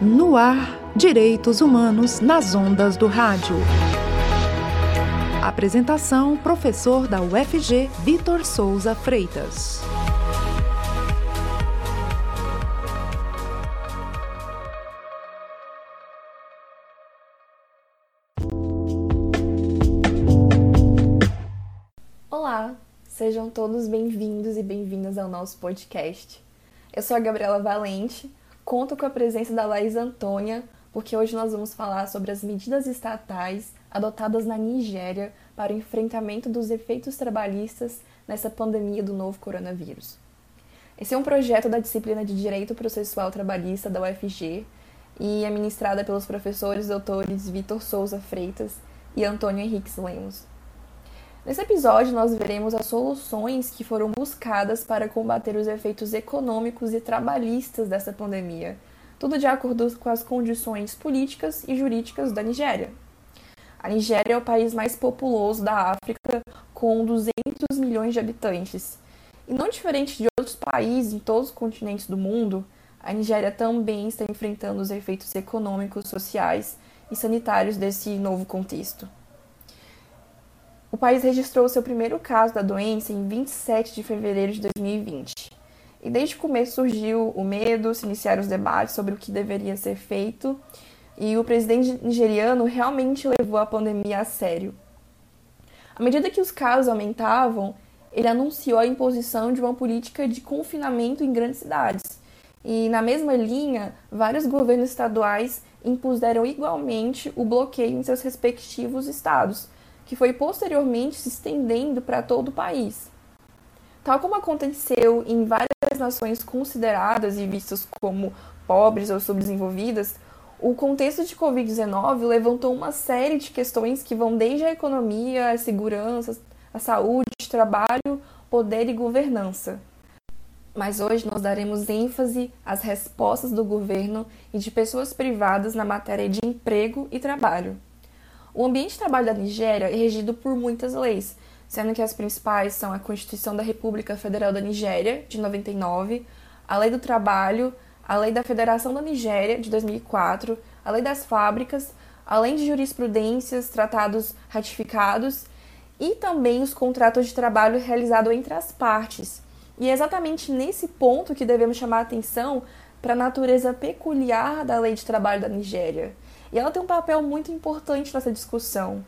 No ar, Direitos Humanos nas ondas do rádio. Apresentação: professor da UFG, Vitor Souza Freitas. Olá, sejam todos bem-vindos e bem-vindas ao nosso podcast. Eu sou a Gabriela Valente, conto com a presença da Laís Antônia, porque hoje nós vamos falar sobre as medidas estatais adotadas na Nigéria para o enfrentamento dos efeitos trabalhistas nessa pandemia do novo coronavírus. Esse é um projeto da disciplina de Direito Processual Trabalhista da UFG e é ministrada pelos professores doutores Vitor Souza Freitas e Antônio Henrique Lemos. Nesse episódio, nós veremos as soluções que foram buscadas para combater os efeitos econômicos e trabalhistas dessa pandemia, tudo de acordo com as condições políticas e jurídicas da Nigéria. A Nigéria é o país mais populoso da África, com 200 milhões de habitantes. E não diferente de outros países em todos os continentes do mundo, a Nigéria também está enfrentando os efeitos econômicos, sociais e sanitários desse novo contexto. O país registrou seu primeiro caso da doença em 27 de fevereiro de 2020. E desde o começo surgiu o medo, se iniciaram os debates sobre o que deveria ser feito, e o presidente nigeriano realmente levou a pandemia a sério. À medida que os casos aumentavam, ele anunciou a imposição de uma política de confinamento em grandes cidades. E na mesma linha, vários governos estaduais impuseram igualmente o bloqueio em seus respectivos estados, que foi posteriormente se estendendo para todo o país. Tal como aconteceu em várias nações consideradas e vistas como pobres ou subdesenvolvidas, o contexto de Covid-19 levantou uma série de questões que vão desde a economia, a segurança, a saúde, trabalho, poder e governança. Mas hoje nós daremos ênfase às respostas do governo e de pessoas privadas na matéria de emprego e trabalho. O ambiente de trabalho da Nigéria é regido por muitas leis, sendo que as principais são a Constituição da República Federal da Nigéria, de 99, a Lei do Trabalho, a Lei da Federação da Nigéria, de 2004, a Lei das Fábricas, além de jurisprudências, tratados ratificados e também os contratos de trabalho realizados entre as partes. E é exatamente nesse ponto que devemos chamar a atenção para a natureza peculiar da Lei de Trabalho da Nigéria. E ela tem um papel muito importante nessa discussão.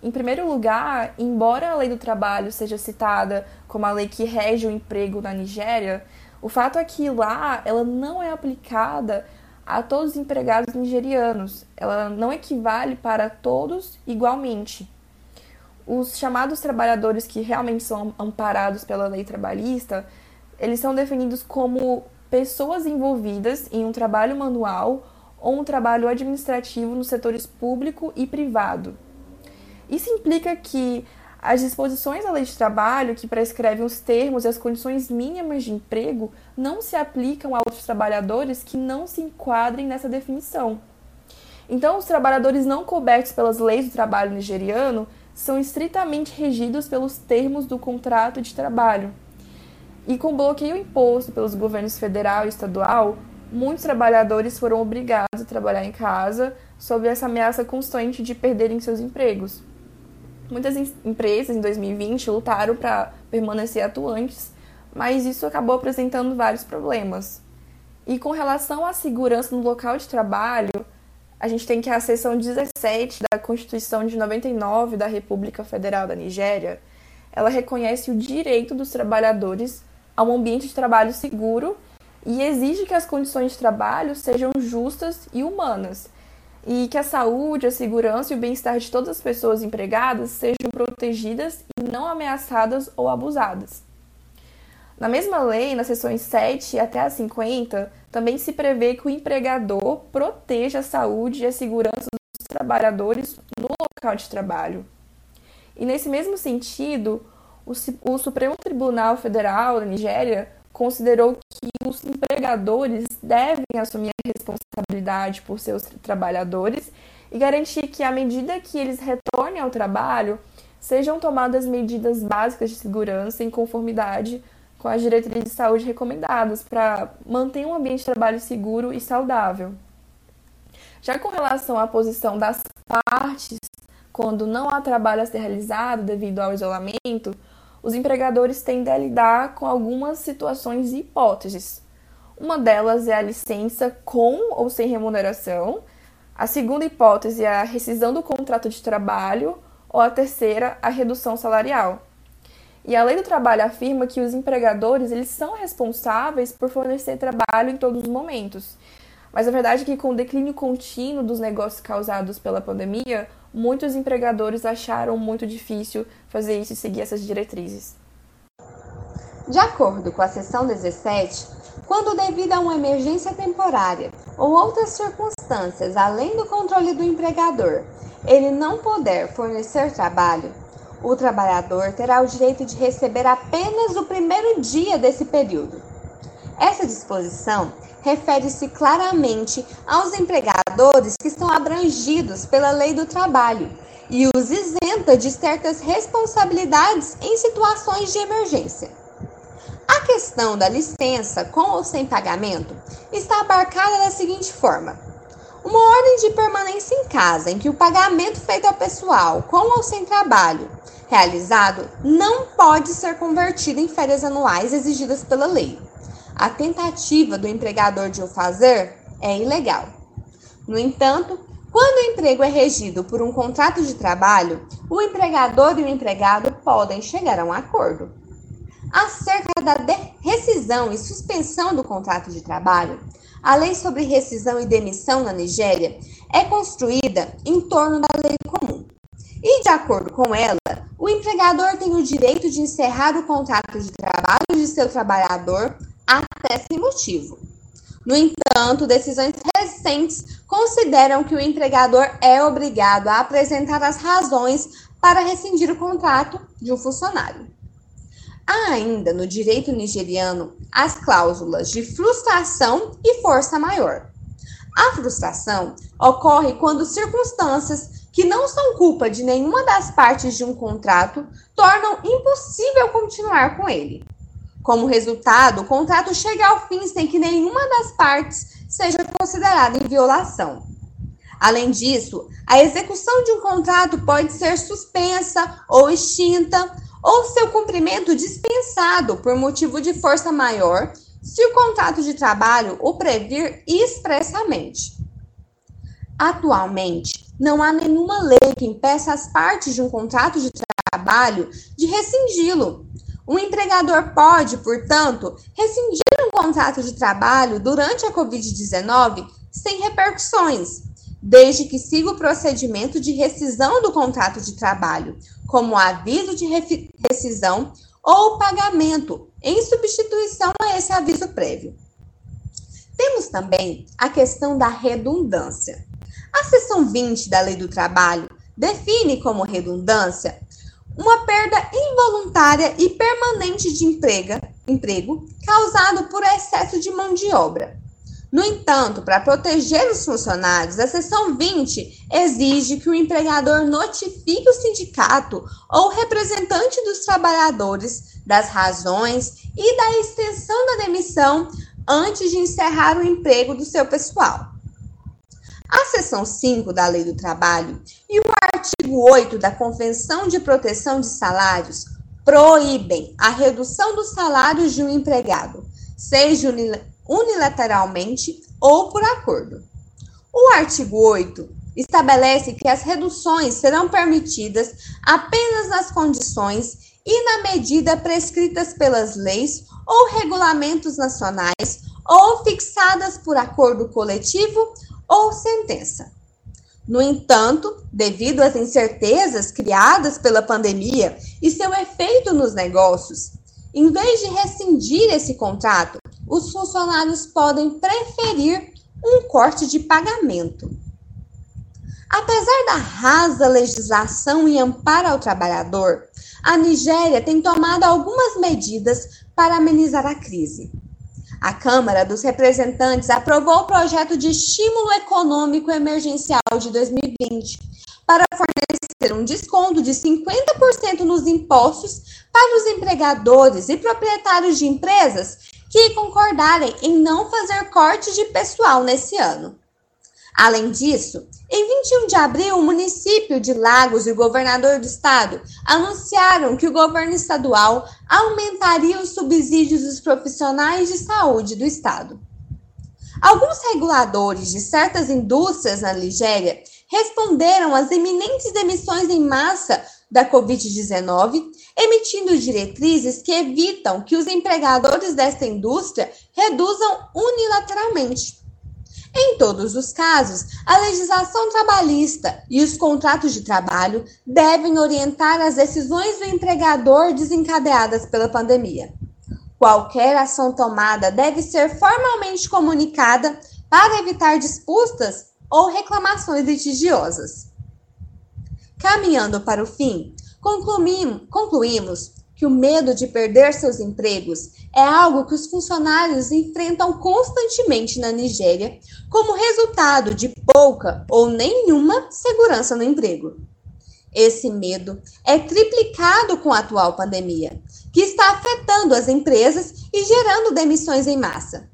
Em primeiro lugar, embora a lei do trabalho seja citada como a lei que rege o emprego na Nigéria, o fato é que lá ela não é aplicada a todos os empregados nigerianos. Ela não equivale para todos igualmente. Os chamados trabalhadores que realmente são amparados pela lei trabalhista, eles são definidos como pessoas envolvidas em um trabalho manual ou um trabalho administrativo nos setores público e privado. Isso implica que as disposições da lei de trabalho, que prescrevem os termos e as condições mínimas de emprego, não se aplicam a outros trabalhadores que não se enquadrem nessa definição. Então, os trabalhadores não cobertos pelas leis do trabalho nigeriano são estritamente regidos pelos termos do contrato de trabalho. E com bloqueio imposto pelos governos federal e estadual, muitos trabalhadores foram obrigados a trabalhar em casa sob essa ameaça constante de perderem seus empregos. Muitas empresas em 2020 lutaram para permanecer atuantes, mas isso acabou apresentando vários problemas. E com relação à segurança no local de trabalho, a gente tem que a seção 17 da Constituição de 99 da República Federal da Nigéria, ela reconhece o direito dos trabalhadores a um ambiente de trabalho seguro e exige que as condições de trabalho sejam justas e humanas, e que a saúde, a segurança e o bem-estar de todas as pessoas empregadas sejam protegidas e não ameaçadas ou abusadas. Na mesma lei, nas seções 7 até a 50, também se prevê que o empregador proteja a saúde e a segurança dos trabalhadores no local de trabalho. E nesse mesmo sentido, o, Supremo Tribunal Federal da Nigéria considerou que os empregadores devem assumir a responsabilidade por seus trabalhadores e garantir que, à medida que eles retornem ao trabalho, sejam tomadas medidas básicas de segurança em conformidade com as diretrizes de saúde recomendadas para manter um ambiente de trabalho seguro e saudável. Já com relação à posição das partes, quando não há trabalho a ser realizado devido ao isolamento, os empregadores tendem a lidar com algumas situações e hipóteses. Uma delas é a licença com ou sem remuneração, a segunda hipótese é a rescisão do contrato de trabalho, ou a terceira, a redução salarial. E a lei do trabalho afirma que os empregadores eles são responsáveis por fornecer trabalho em todos os momentos. Mas a verdade é que com o declínio contínuo dos negócios causados pela pandemia, muitos empregadores acharam muito difícil fazer isso e seguir essas diretrizes. De acordo com a seção 17, quando devido a uma emergência temporária ou outras circunstâncias além do controle do empregador, ele não puder fornecer trabalho, o trabalhador terá o direito de receber apenas o primeiro dia desse período. Essa disposição refere-se claramente aos empregadores que são abrangidos pela lei do trabalho e os isenta de certas responsabilidades em situações de emergência. A questão da licença com ou sem pagamento está abarcada da seguinte forma: uma ordem de permanência em casa em que o pagamento feito ao pessoal, com ou sem trabalho, realizado não pode ser convertido em férias anuais exigidas pela lei. A tentativa do empregador de o fazer é ilegal. No entanto, quando o emprego é regido por um contrato de trabalho, o empregador e o empregado podem chegar a um acordo. Acerca da rescisão e suspensão do contrato de trabalho, a lei sobre rescisão e demissão na Nigéria é construída em torno da lei comum. E, de acordo com ela, o empregador tem o direito de encerrar o contrato de trabalho de seu trabalhador até sem motivo. No entanto, decisões recentes consideram que o empregador é obrigado a apresentar as razões para rescindir o contrato de um funcionário. Há ainda no direito nigeriano as cláusulas de frustração e força maior. A frustração ocorre quando circunstâncias que não são culpa de nenhuma das partes de um contrato, tornam impossível continuar com ele. Como resultado, o contrato chega ao fim sem que nenhuma das partes seja considerada em violação. Além disso, a execução de um contrato pode ser suspensa ou extinta, ou seu cumprimento dispensado por motivo de força maior, se o contrato de trabalho o previr expressamente. Atualmente, não há nenhuma lei que impeça as partes de um contrato de trabalho de rescindi-lo. O empregador pode, portanto, rescindir um contrato de trabalho durante a Covid-19 sem repercussões, desde que siga o procedimento de rescisão do contrato de trabalho, como aviso de rescisão ou pagamento, em substituição a esse aviso prévio. Temos também a questão da redundância. A seção 20 da Lei do Trabalho define como redundância uma perda involuntária e permanente de emprega, emprego causado por excesso de mão de obra. No entanto, para proteger os funcionários, a seção 20 exige que o empregador notifique o sindicato ou representante dos trabalhadores das razões e da extensão da demissão antes de encerrar o emprego do seu pessoal. A seção 5 da Lei do Trabalho e o artigo 8 da Convenção de Proteção de Salários proíbem a redução dos salários de um empregado, seja unilateralmente ou por acordo. O artigo 8 estabelece que as reduções serão permitidas apenas nas condições e na medida prescritas pelas leis ou regulamentos nacionais ou fixadas por acordo coletivo ou sentença. No entanto, devido às incertezas criadas pela pandemia e seu efeito nos negócios, em vez de rescindir esse contrato, os funcionários podem preferir um corte de pagamento. Apesar da rasa legislação e amparo ao trabalhador, a Nigéria tem tomado algumas medidas para amenizar a crise. A Câmara dos Representantes aprovou o projeto de estímulo econômico emergencial de 2020 para fornecer um desconto de 50% nos impostos para os empregadores e proprietários de empresas que concordarem em não fazer corte de pessoal nesse ano. Além disso, em 21 de abril, o município de Lagos e o governador do estado anunciaram que o governo estadual aumentaria os subsídios dos profissionais de saúde do estado. Alguns reguladores de certas indústrias na Nigéria responderam às iminentes demissões em massa da Covid-19, emitindo diretrizes que evitam que os empregadores desta indústria reduzam unilateralmente em todos os casos, a legislação trabalhista e os contratos de trabalho devem orientar as decisões do empregador desencadeadas pela pandemia. Qualquer ação tomada deve ser formalmente comunicada para evitar disputas ou reclamações litigiosas. Caminhando para o fim, concluímos que o medo de perder seus empregos é algo que os funcionários enfrentam constantemente na Nigéria, como resultado de pouca ou nenhuma segurança no emprego. Esse medo é triplicado com a atual pandemia, que está afetando as empresas e gerando demissões em massa.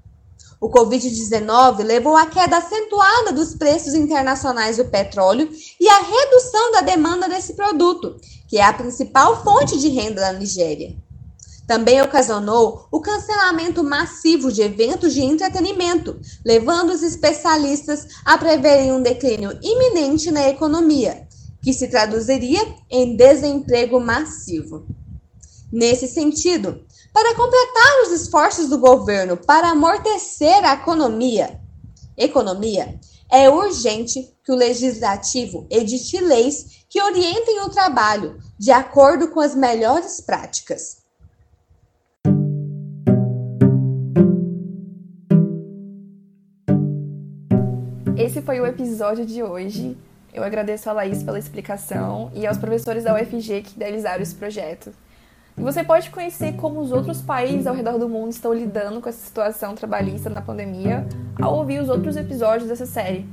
O Covid-19 levou à queda acentuada dos preços internacionais do petróleo e à redução da demanda desse produto, que é a principal fonte de renda da Nigéria. Também ocasionou o cancelamento massivo de eventos de entretenimento, levando os especialistas a preverem um declínio iminente na economia, que se traduziria em desemprego massivo. Nesse sentido, para completar os esforços do governo para amortecer a economia, economia, é urgente que o legislativo edite leis que orientem o trabalho de acordo com as melhores práticas. Esse foi o episódio de hoje. Eu agradeço a Laís pela explicação e aos professores da UFG que idealizaram esse projeto. E você pode conhecer como os outros países ao redor do mundo estão lidando com essa situação trabalhista na pandemia ao ouvir os outros episódios dessa série.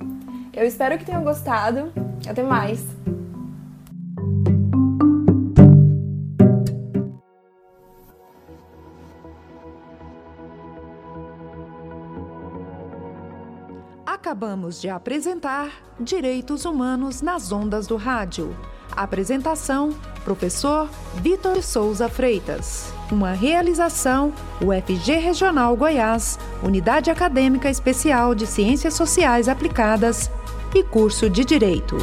Eu espero que tenham gostado. Até mais! Acabamos de apresentar Direitos Humanos nas Ondas do Rádio. Apresentação: Professor Vitor Souza Freitas. Uma realização: UFG Regional Goiás, Unidade Acadêmica Especial de Ciências Sociais Aplicadas e curso de Direito.